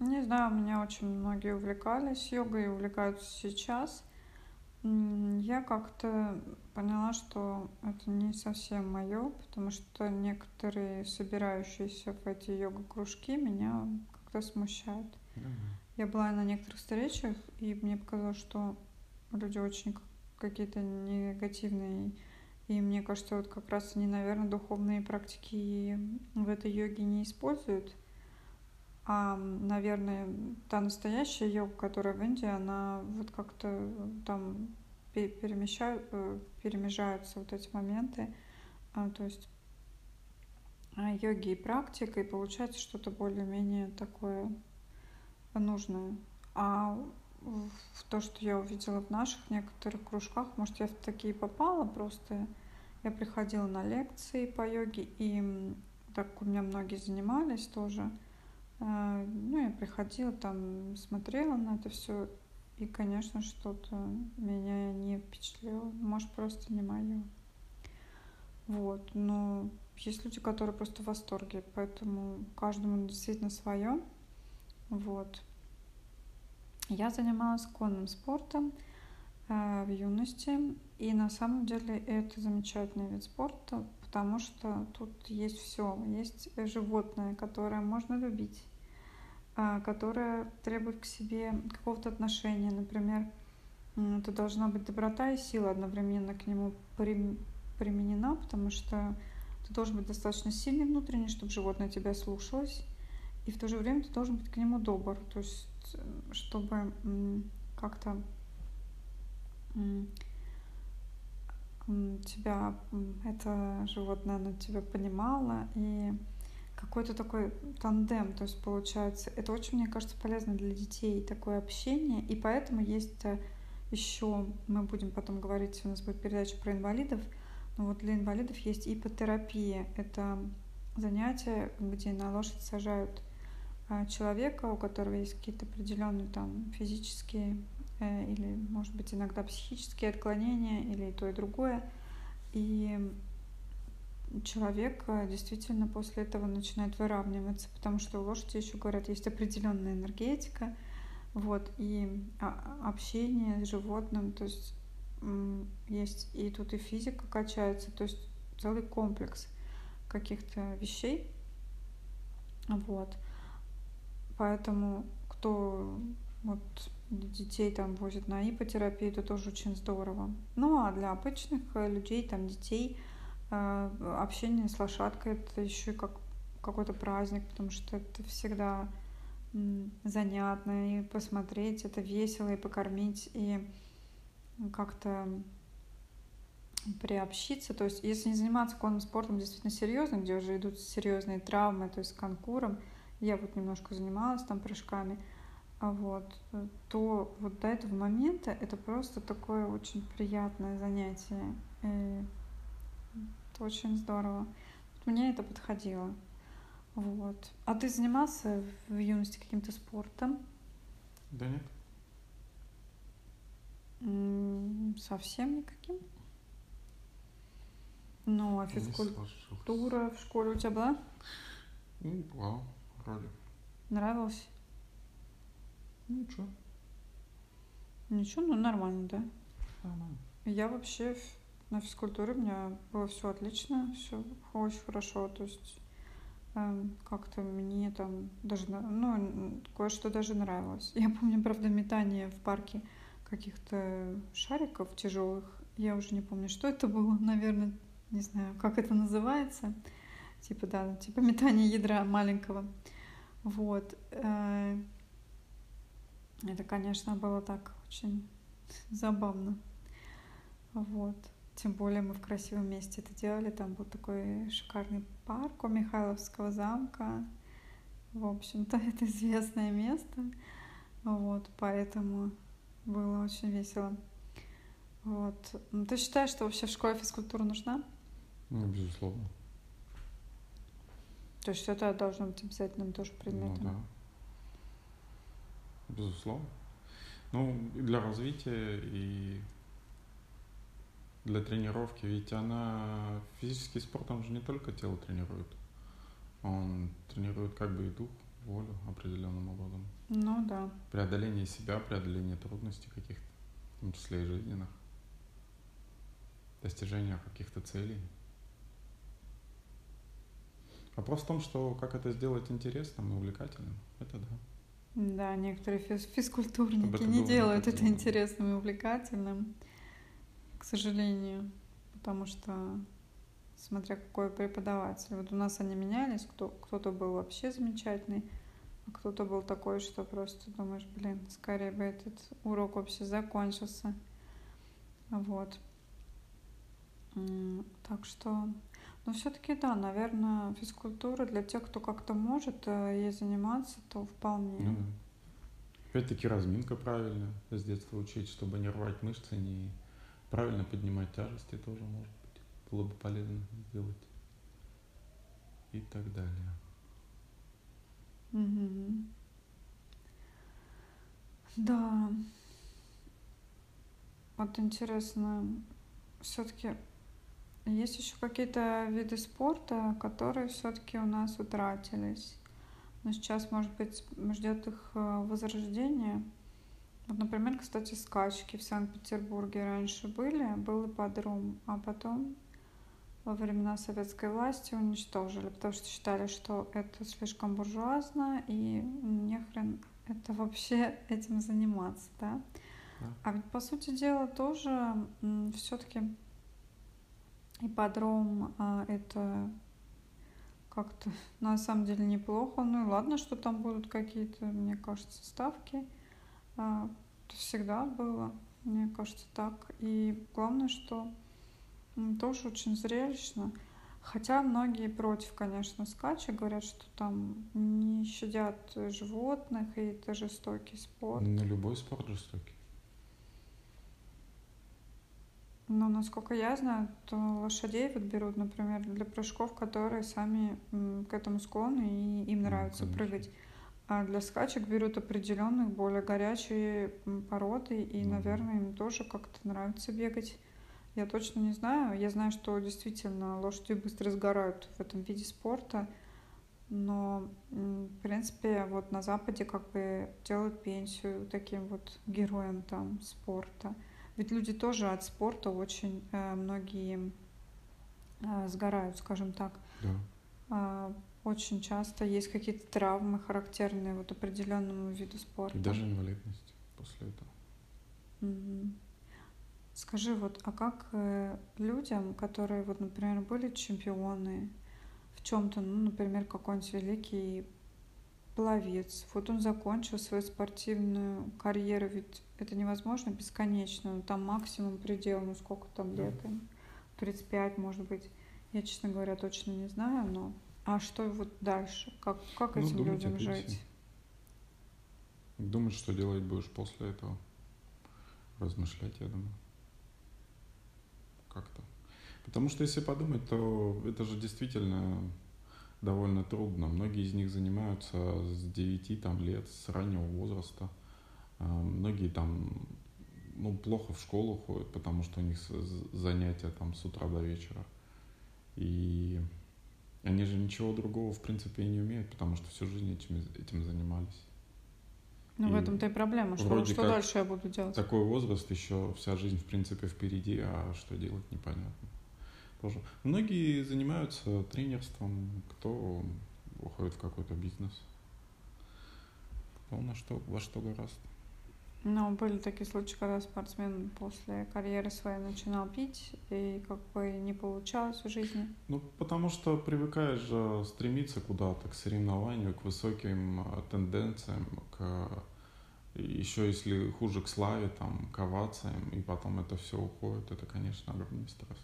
Не знаю, у меня очень многие увлекались йогой и увлекаются сейчас. Я как-то поняла, что это не совсем мое, потому что некоторые собирающиеся в эти йога-кружки меня как-то смущают. Mm-hmm. Я была на некоторых встречах, и мне показалось, что люди очень какие-то негативные. И мне кажется, вот как раз они, наверное, духовные практики в этой йоге не используют. А, наверное, та настоящая йога, которая в Индии, она вот как-то там перемещают, э, перемежаются вот эти моменты. А, то есть а, йоги и практика, и получается что-то более-менее такое нужное. А в то, что я увидела в наших некоторых кружках, может, я в такие попала просто, я приходила на лекции по йоге, и так у меня многие занимались тоже, э, ну, я приходила там, смотрела на это все, и, конечно, что-то меня не впечатлило. Может, просто не мое. Вот. Но есть люди, которые просто в восторге, поэтому каждому действительно свое. Вот. Я занималась конным спортом э, в юности, и на самом деле это замечательный вид спорта, потому что тут есть все. Есть животное, которое можно любить, э, которое требует к себе какого-то отношения. Например, это должна быть доброта и сила одновременно к нему применена, потому что ты должен быть достаточно сильный внутренне, чтобы животное тебя слушалось, и в то же время ты должен быть к нему добр, то есть чтобы как-то тебя это животное оно тебя понимало и какой-то такой тандем, то есть получается, это очень, мне кажется, полезно для детей такое общение, и поэтому есть э, еще, мы будем потом говорить, у нас будет передача про инвалидов, но вот для инвалидов есть ипотерапия. Это занятие, где на лошадь сажают а, человека, у которого есть какие-то определенные там физические или, может быть, иногда психические отклонения или и то, и другое. И человек э, действительно после этого начинает выравниваться, потому что у лошади еще говорят, есть определенная энергетика, вот, и а, общение с животным, то есть есть и тут и физика качается, то есть целый комплекс каких-то вещей. Вот. Поэтому кто вот детей там возит на ипотерапию, это тоже очень здорово. Ну а для обычных э, людей, там детей, э, общение с лошадкой это еще и как какой-то праздник, потому что это всегда занятно и посмотреть, это весело и покормить, и как-то приобщиться. То есть, если не заниматься конным спортом действительно серьезно, где уже идут серьезные травмы, то есть с конкуром, я вот немножко занималась там прыжками, вот, то вот до этого момента это просто такое очень приятное занятие. И это очень здорово. Мне это подходило. Вот. А ты занимался в юности каким-то спортом? Да нет. Совсем никаким? Ну, а физкультура в школе у тебя была? Ну, была, вроде. Нравилось? Ничего. Ничего, ну нормально, да? Нормально. Я вообще на физкультуре у меня было все отлично, все очень хорошо. То есть эм, как-то мне там даже, ну, кое-что даже нравилось. Я помню, правда, метание в парке каких-то шариков тяжелых. Я уже не помню, что это было, наверное, не знаю, как это называется. Типа, да, типа метание ядра маленького. Вот. Это, конечно, было так очень забавно. Вот. Тем более мы в красивом месте это делали. Там был такой шикарный парк у Михайловского замка. В общем-то, это известное место. Вот, поэтому было очень весело. Вот. Ну, ты считаешь, что вообще в школе физкультура нужна? Ну, безусловно. То есть это должно быть обязательным тоже предметом? Ну, да. Безусловно. Ну, для развития и для тренировки, ведь она физический спорт, он же не только тело тренирует, он тренирует как бы и дух, волю определенным образом. Ну да. Преодоление себя, преодоление трудностей каких-то, в том числе и жизненных. Достижение каких-то целей. Вопрос в том, что как это сделать интересным и увлекательным. Это да. Да, некоторые физ физкультурники не делают это интересным и увлекательным, к сожалению, потому что смотря какой преподаватель. Вот у нас они менялись, кто, кто-то был вообще замечательный, а кто-то был такой, что просто думаешь, блин, скорее бы этот урок вообще закончился. Вот. Так что, ну все-таки да, наверное, физкультура для тех, кто как-то может э, ей заниматься, то вполне. Ну, Опять-таки разминка правильно с детства учить, чтобы не рвать мышцы, не правильно поднимать тяжести тоже может быть было бы полезно сделать. И так далее. Угу. Да. Вот интересно, все-таки есть еще какие-то виды спорта, которые все-таки у нас утратились. Но сейчас, может быть, ждет их э, возрождение. Вот, например, кстати, скачки в Санкт-Петербурге раньше были, был ипподром, а потом во времена советской власти уничтожили, потому что считали, что это слишком буржуазно и нехрен это вообще этим заниматься, да. да. А ведь по сути дела тоже все-таки ипподром а, это как-то на самом деле неплохо. Ну и ладно, что там будут какие-то, мне кажется, ставки. А, это всегда было, мне кажется, так. И главное, что тоже очень зрелищно. Хотя многие против, конечно, скача, говорят, что там не щадят животных, и это жестокий спорт. На любой спорт жестокий. Но, насколько я знаю, то лошадей вот берут, например, для прыжков, которые сами к этому склонны, и им нравится ну, прыгать. А для скачек берут определенных более горячие породы, и, ну, наверное, им тоже как-то нравится бегать. Я точно не знаю. Я знаю, что действительно лошади быстро сгорают в этом виде спорта, но, в принципе, вот на Западе как бы делают пенсию таким вот героям там спорта. Ведь люди тоже от спорта очень э, многие э, сгорают, скажем так. Да. Э, очень часто есть какие-то травмы, характерные вот определенному виду спорта. И даже инвалидность после этого. Угу. Скажи, вот, а как э, людям, которые, вот, например, были чемпионы в чем-то, ну, например, какой-нибудь великий пловец, вот он закончил свою спортивную карьеру, ведь это невозможно бесконечно, ну, там максимум предел, ну, сколько там лет им, 35, может быть, я, честно говоря, точно не знаю, но а что вот дальше? Как, как ну, этим людям жить? Думать, что делать будешь после этого. Размышлять, я думаю как-то. Потому что если подумать, то это же действительно довольно трудно. Многие из них занимаются с 9 там, лет, с раннего возраста. А, многие там ну, плохо в школу ходят, потому что у них занятия там с утра до вечера. И они же ничего другого, в принципе, и не умеют, потому что всю жизнь этим, этим занимались. Ну, и в этом-то и проблема, что, что дальше я буду делать? Такой возраст еще вся жизнь, в принципе, впереди, а что делать непонятно. Тоже. Многие занимаются тренерством, кто уходит в какой-то бизнес. Кто на что, во что гораздо. Ну, были такие случаи, когда спортсмен после карьеры своей начинал пить, и как бы не получалось в жизни. Ну, потому что привыкаешь же стремиться куда-то, к соревнованию, к высоким э, тенденциям, к еще если хуже к славе, там, к овациям, и потом это все уходит, это, конечно, огромный стресс.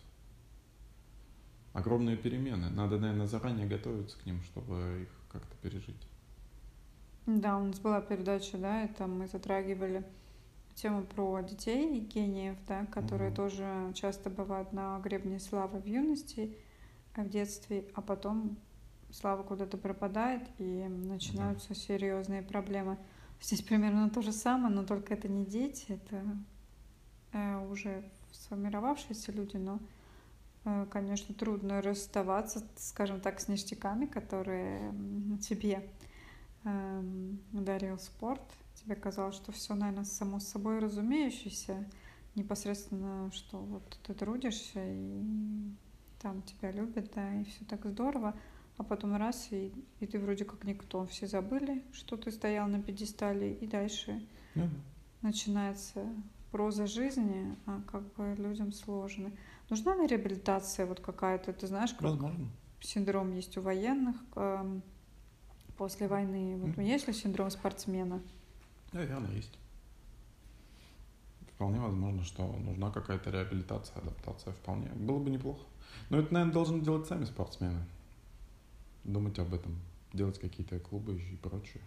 Огромные перемены. Надо, наверное, заранее готовиться к ним, чтобы их как-то пережить. Да, у нас была передача, да, там мы затрагивали тему про детей и гениев, да, которые угу. тоже часто бывают на гребне славы в юности, в детстве, а потом слава куда-то пропадает и начинаются да. серьезные проблемы. Здесь примерно то же самое, но только это не дети, это э, уже сформировавшиеся люди, но, э, конечно, трудно расставаться, скажем так, с ништяками, которые тебе Эм, дарил спорт, тебе казалось, что все, наверное, само собой разумеющееся, непосредственно, что вот ты трудишься и там тебя любят, да, и все так здорово, а потом раз, и, и ты вроде как никто, все забыли, что ты стоял на пьедестале, и дальше mm-hmm. начинается проза жизни, а как бы людям сложно. Нужна ли реабилитация вот какая-то, ты знаешь, как Возможно. синдром есть у военных, эм, после войны? Вот mm-hmm. есть ли синдром спортсмена? Наверное, есть. Вполне возможно, что нужна какая-то реабилитация, адаптация вполне. Было бы неплохо. Но это, наверное, должны делать сами спортсмены. Думать об этом. Делать какие-то клубы и прочее.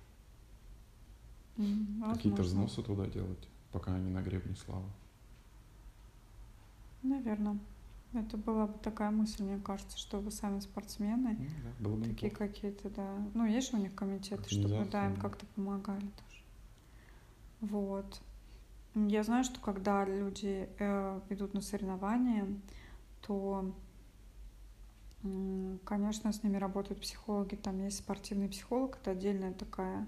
Mm, какие-то взносы туда делать, пока они на гребне славы. Наверное. Это была бы такая мысль, мне кажется, что вы сами спортсмены, ну, да, было бы такие какие-то, да. Ну, есть же у них комитеты, чтобы да, им как-то помогали тоже. Вот. Я знаю, что когда люди э, идут на соревнования, то, э, конечно, с ними работают психологи. Там есть спортивный психолог, это отдельная такая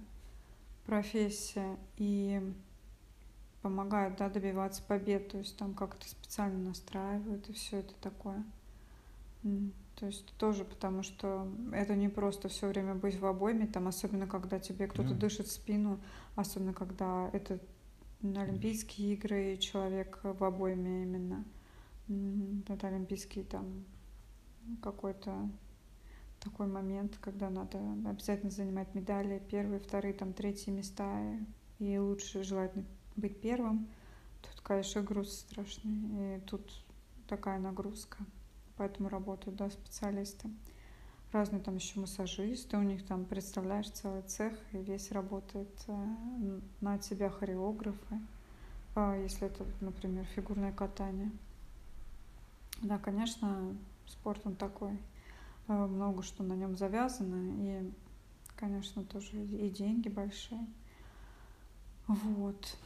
профессия. И помогают да, добиваться побед, то есть там как-то специально настраивают и все это такое. То есть тоже потому, что это не просто все время быть в обойме, там, особенно когда тебе кто-то yeah. дышит в спину, особенно когда это Олимпийские игры и человек в обойме именно. Это Олимпийский там какой-то такой момент, когда надо обязательно занимать медали, первые, вторые, там, третьи места, и лучше желательно быть первым. Тут, конечно, груз страшный. И тут такая нагрузка. Поэтому работают, да, специалисты. Разные там еще массажисты, у них там, представляешь, целый цех, и весь работает э, на тебя хореографы, а если это, например, фигурное катание. Да, конечно, спорт он такой, э, много что на нем завязано, и, конечно, тоже и деньги большие. Вот.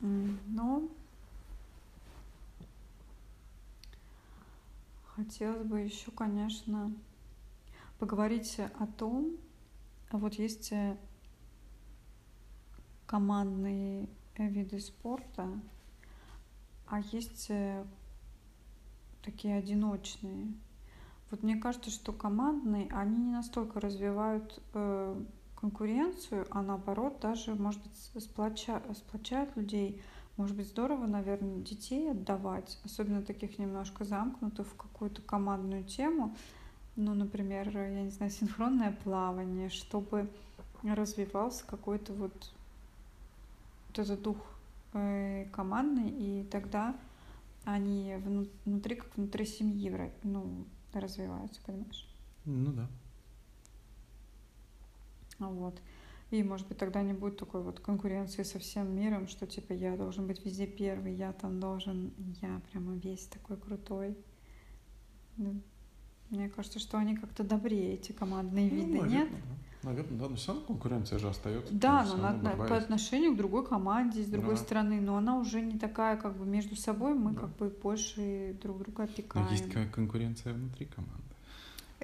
Но хотелось бы еще, конечно, поговорить о том, вот есть э, командные виды спорта, а есть э, такие одиночные. Вот мне кажется, что командные, они не настолько развивают э, конкуренцию, а наоборот даже, может быть, сплоча, сплочают людей. Может быть, здорово, наверное, детей отдавать, особенно таких немножко замкнутых в какую-то командную тему. Ну, например, я не знаю, синхронное плавание, чтобы развивался какой-то вот, вот этот дух э, командный, и тогда они внутри, как внутри семьи, ну, развиваются, понимаешь? Ну да. Вот. И, может быть, тогда не будет такой вот конкуренции со всем миром, что типа я должен быть везде первый, я там должен, я прямо весь такой крутой. Ну, мне кажется, что они как-то добрее, эти командные ну, виды, наверное, нет? Да. Наверное, да, но все равно конкуренция же остается. Да, но на, по отношению к другой команде, с другой да. стороны, но она уже не такая, как бы между собой мы да. как бы больше друг друга опекаем. Но есть конкуренция внутри команды.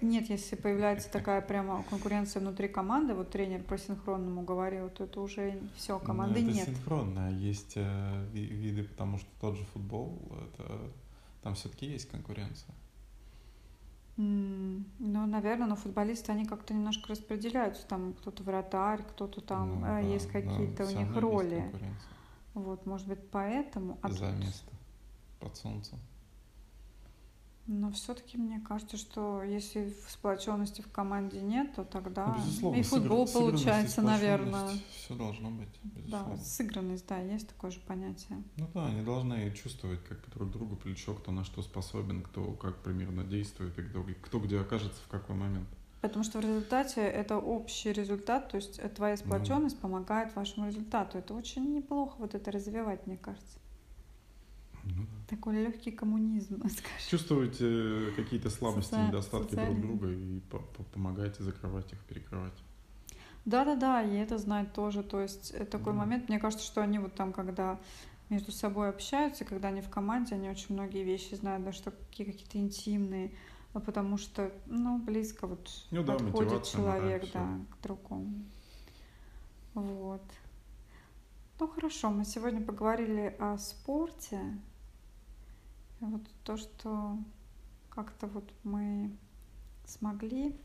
Нет, если появляется такая прямо конкуренция внутри команды, вот тренер по синхронному говорил, то это уже все, ну, команды это нет. синхронно, есть э, виды, потому что тот же футбол, это, там все-таки есть конкуренция. Mm, ну, наверное, но футболисты, они как-то немножко распределяются, там кто-то вратарь, кто-то там, ну, э, да, есть какие-то да, у них роли. Вот, может быть, поэтому... А За тут... место под солнцем. Но все-таки мне кажется, что если сплоченности в команде нет, то тогда ну, безусловно, и футбол сыгр... получается, наверное. Все должно быть. Безусловно. Да, сыгранность, да, есть такое же понятие. Ну да, они должны чувствовать как друг другу плечо, кто на что способен, кто как примерно действует и кто, кто где окажется в какой момент. Потому что в результате это общий результат, то есть твоя сплоченность ну, помогает вашему результату. Это очень неплохо вот это развивать, мне кажется. Ну, Такой легкий коммунизм, скажем. Чувствуете какие-то слабости, Социаль... недостатки социальные. друг друга и помогаете закрывать их, перекрывать. Да-да-да, и это знать тоже. То есть э, такой да. момент, мне кажется, что они вот там, когда между собой общаются, когда они в команде, они очень многие вещи знают, даже что какие какие-то интимные, а потому что, ну, близко вот ну, да, подходит человек, да, к другому. Вот. Ну хорошо, мы сегодня поговорили о спорте, вот то, что как-то вот мы смогли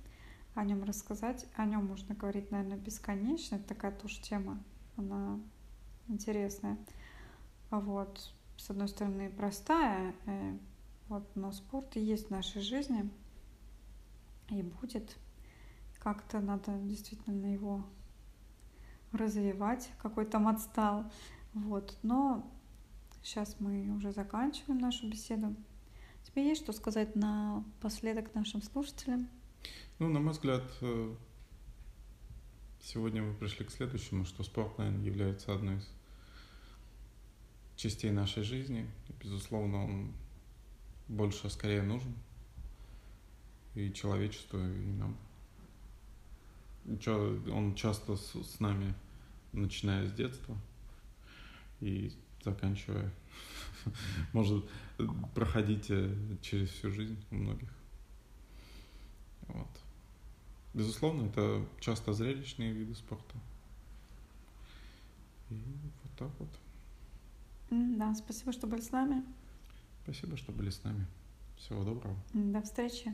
о нем рассказать, о нем можно говорить, наверное, бесконечно. Это такая тоже тема, она интересная. Вот, с одной стороны, простая, э, вот, но спорт есть в нашей жизни и будет. Как-то надо действительно его развивать, какой там отстал. Вот, но Сейчас мы уже заканчиваем нашу беседу. Тебе есть что сказать напоследок нашим слушателям? Ну, на мой взгляд, э, сегодня мы пришли к следующему, что спорт, наверное, является одной из частей нашей жизни. Безусловно, он больше, скорее нужен и человечеству, и нам. Он часто с нами, начиная с детства и заканчивая, может проходить э, через всю жизнь у многих. Вот. Безусловно, это часто зрелищные виды спорта. И вот так вот. Да, спасибо, что были с нами. Спасибо, что были с нами. Всего доброго. До встречи.